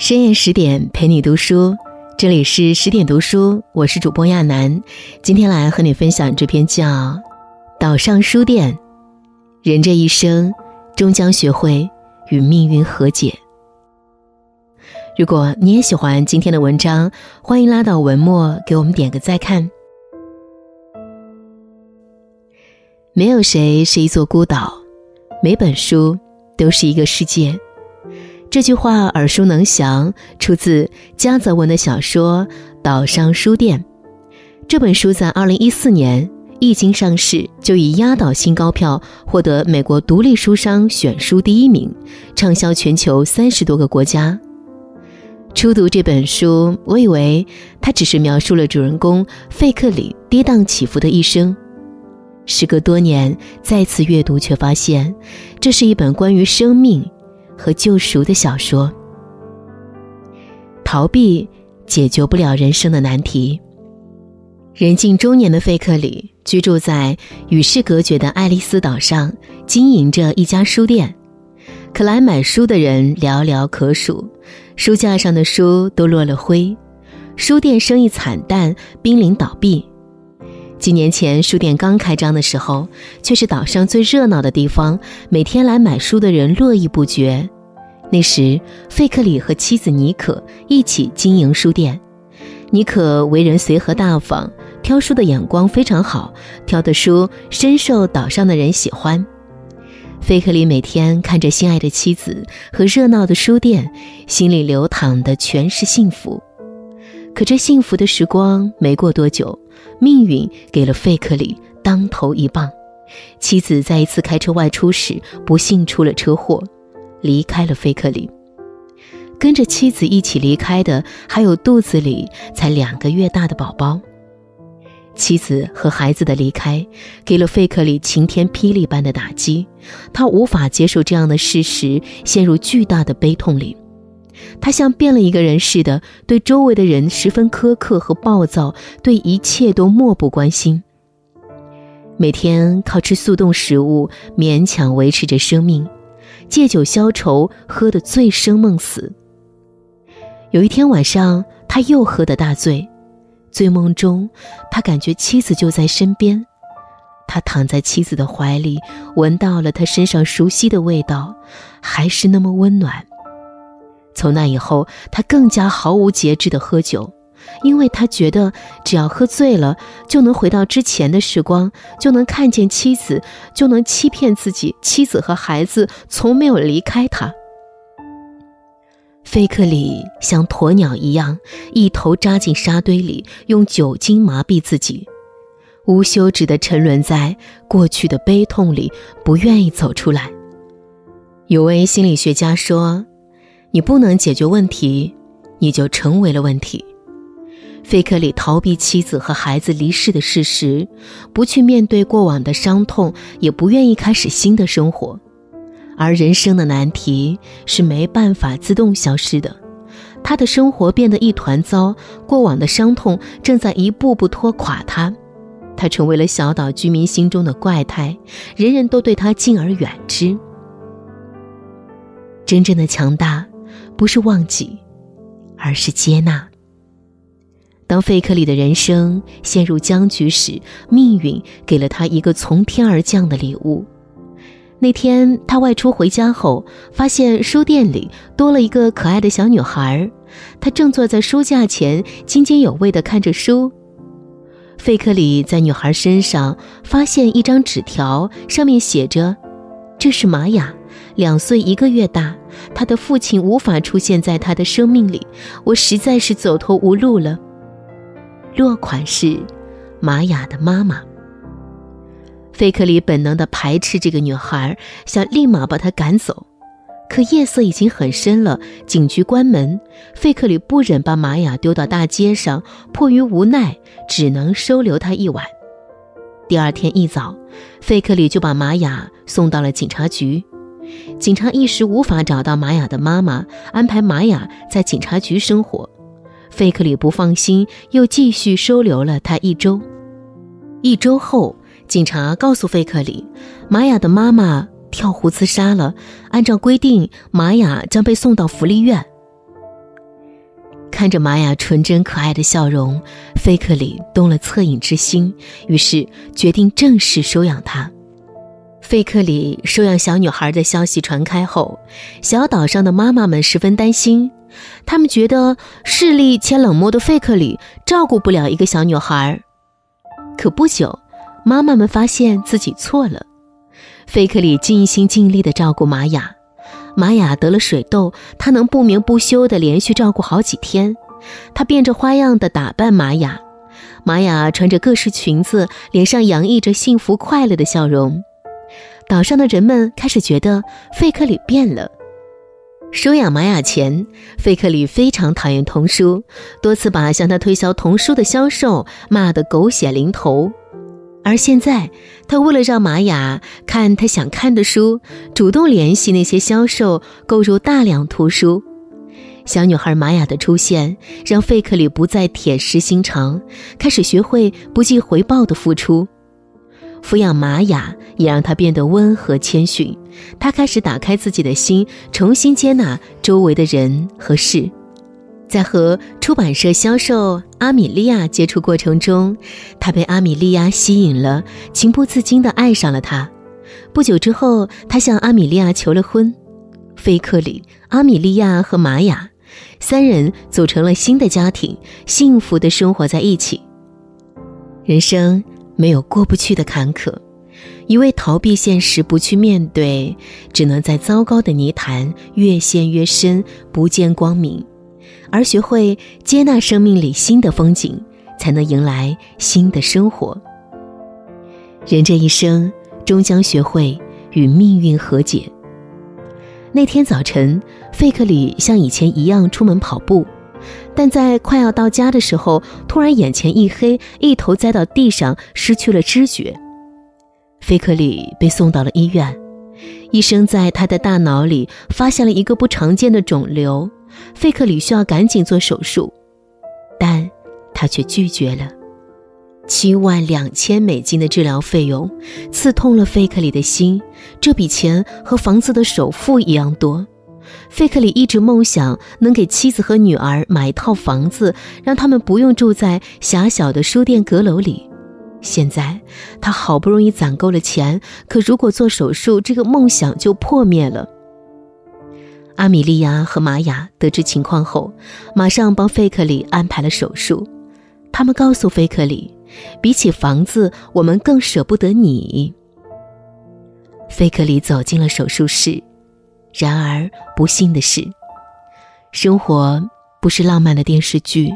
深夜十点陪你读书，这里是十点读书，我是主播亚楠。今天来和你分享这篇叫《岛上书店》，人这一生终将学会与命运和解。如果你也喜欢今天的文章，欢迎拉到文末给我们点个再看。没有谁是一座孤岛，每本书都是一个世界。这句话耳熟能详，出自加泽文的小说《岛上书店》。这本书在二零一四年一经上市，就以压倒性高票获得美国独立书商选书第一名，畅销全球三十多个国家。初读这本书，我以为它只是描述了主人公费克里跌宕起伏的一生。时隔多年再次阅读，却发现这是一本关于生命。和救赎的小说，逃避解决不了人生的难题。人近中年的费克里居住在与世隔绝的爱丽丝岛上，经营着一家书店。可来买书的人寥寥可数，书架上的书都落了灰，书店生意惨淡，濒临倒闭。几年前，书店刚开张的时候，却是岛上最热闹的地方，每天来买书的人络绎不绝。那时，费克里和妻子妮可一起经营书店。妮可为人随和大方，挑书的眼光非常好，挑的书深受岛上的人喜欢。费克里每天看着心爱的妻子和热闹的书店，心里流淌的全是幸福。可这幸福的时光没过多久。命运给了费克里当头一棒，妻子在一次开车外出时不幸出了车祸，离开了费克里。跟着妻子一起离开的还有肚子里才两个月大的宝宝。妻子和孩子的离开给了费克里晴天霹雳般的打击，他无法接受这样的事实，陷入巨大的悲痛里。他像变了一个人似的，对周围的人十分苛刻和暴躁，对一切都漠不关心。每天靠吃速冻食物勉强维持着生命，借酒消愁，喝得醉生梦死。有一天晚上，他又喝得大醉，醉梦中，他感觉妻子就在身边，他躺在妻子的怀里，闻到了她身上熟悉的味道，还是那么温暖。从那以后，他更加毫无节制地喝酒，因为他觉得只要喝醉了，就能回到之前的时光，就能看见妻子，就能欺骗自己，妻子和孩子从没有离开他。费克里像鸵鸟一样，一头扎进沙堆里，用酒精麻痹自己，无休止地沉沦在过去的悲痛里，不愿意走出来。有位心理学家说。你不能解决问题，你就成为了问题。费克里逃避妻子和孩子离世的事实，不去面对过往的伤痛，也不愿意开始新的生活。而人生的难题是没办法自动消失的，他的生活变得一团糟，过往的伤痛正在一步步拖垮他。他成为了小岛居民心中的怪胎，人人都对他敬而远之。真正的强大。不是忘记，而是接纳。当费克里的人生陷入僵局时，命运给了他一个从天而降的礼物。那天他外出回家后，发现书店里多了一个可爱的小女孩，她正坐在书架前津津有味地看着书。费克里在女孩身上发现一张纸条，上面写着：“这是玛雅。”两岁一个月大，他的父亲无法出现在他的生命里，我实在是走投无路了。落款是玛雅的妈妈。费克里本能地排斥这个女孩，想立马把她赶走，可夜色已经很深了，警局关门，费克里不忍把玛雅丢到大街上，迫于无奈，只能收留她一晚。第二天一早，费克里就把玛雅送到了警察局。警察一时无法找到玛雅的妈妈，安排玛雅在警察局生活。费克里不放心，又继续收留了她一周。一周后，警察告诉费克里，玛雅的妈妈跳湖自杀了。按照规定，玛雅将被送到福利院。看着玛雅纯真可爱的笑容，菲克里动了恻隐之心，于是决定正式收养她。费克里收养小女孩的消息传开后，小岛上的妈妈们十分担心，他们觉得势利且冷漠的费克里照顾不了一个小女孩。可不久，妈妈们发现自己错了。费克里尽心尽力地照顾玛雅，玛雅得了水痘，他能不眠不休地连续照顾好几天。他变着花样地打扮玛雅，玛雅穿着各式裙子，脸上洋溢着幸福快乐的笑容。岛上的人们开始觉得费克里变了。收养玛雅前，费克里非常讨厌童书，多次把向他推销童书的销售骂得狗血淋头。而现在，他为了让玛雅看他想看的书，主动联系那些销售购入大量图书。小女孩玛雅的出现，让费克里不再铁石心肠，开始学会不计回报的付出。抚养玛雅也让他变得温和谦逊，他开始打开自己的心，重新接纳周围的人和事。在和出版社销售阿米莉亚接触过程中，他被阿米莉亚吸引了，情不自禁地爱上了她。不久之后，他向阿米莉亚求了婚。菲克里、阿米莉亚和玛雅三人组成了新的家庭，幸福地生活在一起。人生。没有过不去的坎坷，一味逃避现实，不去面对，只能在糟糕的泥潭越陷越深，不见光明。而学会接纳生命里新的风景，才能迎来新的生活。人这一生，终将学会与命运和解。那天早晨，费克里像以前一样出门跑步。但在快要到家的时候，突然眼前一黑，一头栽到地上，失去了知觉。菲克里被送到了医院，医生在他的大脑里发现了一个不常见的肿瘤，费克里需要赶紧做手术，但他却拒绝了。七万两千美金的治疗费用，刺痛了费克里的心，这笔钱和房子的首付一样多。费克里一直梦想能给妻子和女儿买一套房子，让他们不用住在狭小的书店阁楼里。现在他好不容易攒够了钱，可如果做手术，这个梦想就破灭了。阿米莉亚和玛雅得知情况后，马上帮费克里安排了手术。他们告诉费克里，比起房子，我们更舍不得你。费克里走进了手术室。然而，不幸的是，生活不是浪漫的电视剧。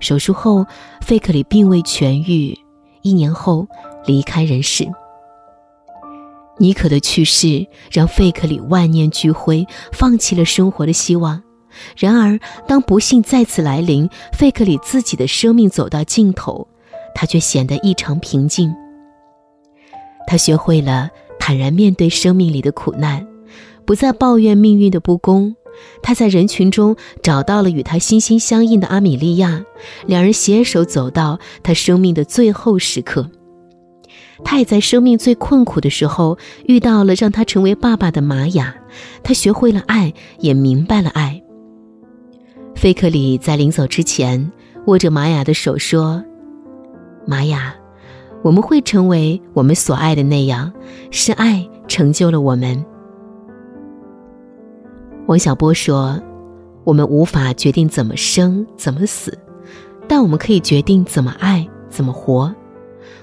手术后，费克里并未痊愈，一年后离开人世。妮可的去世让费克里万念俱灰，放弃了生活的希望。然而，当不幸再次来临，费克里自己的生命走到尽头，他却显得异常平静。他学会了坦然面对生命里的苦难。不再抱怨命运的不公，他在人群中找到了与他心心相印的阿米莉亚，两人携手走到他生命的最后时刻。他也在生命最困苦的时候遇到了让他成为爸爸的玛雅，他学会了爱，也明白了爱。菲克里在临走之前握着玛雅的手说：“玛雅，我们会成为我们所爱的那样，是爱成就了我们。”王小波说：“我们无法决定怎么生怎么死，但我们可以决定怎么爱怎么活。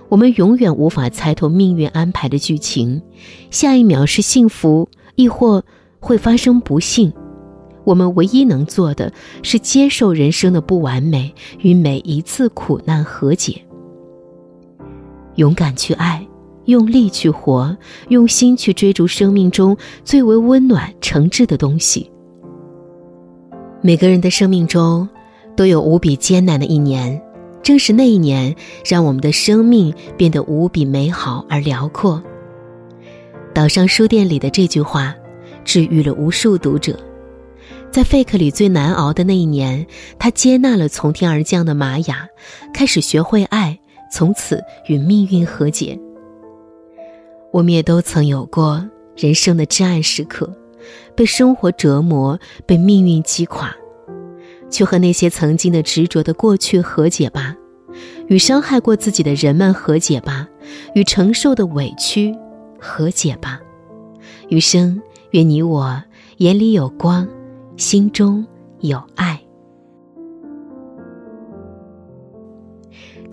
我们永远无法猜透命运安排的剧情，下一秒是幸福，亦或会发生不幸。我们唯一能做的是接受人生的不完美，与每一次苦难和解，勇敢去爱。”用力去活，用心去追逐生命中最为温暖、诚挚的东西。每个人的生命中都有无比艰难的一年，正是那一年，让我们的生命变得无比美好而辽阔。岛上书店里的这句话，治愈了无数读者。在费克里最难熬的那一年，他接纳了从天而降的玛雅，开始学会爱，从此与命运和解。我们也都曾有过人生的至暗时刻，被生活折磨，被命运击垮，去和那些曾经的执着的过去和解吧，与伤害过自己的人们和解吧，与承受的委屈和解吧。余生，愿你我眼里有光，心中有爱。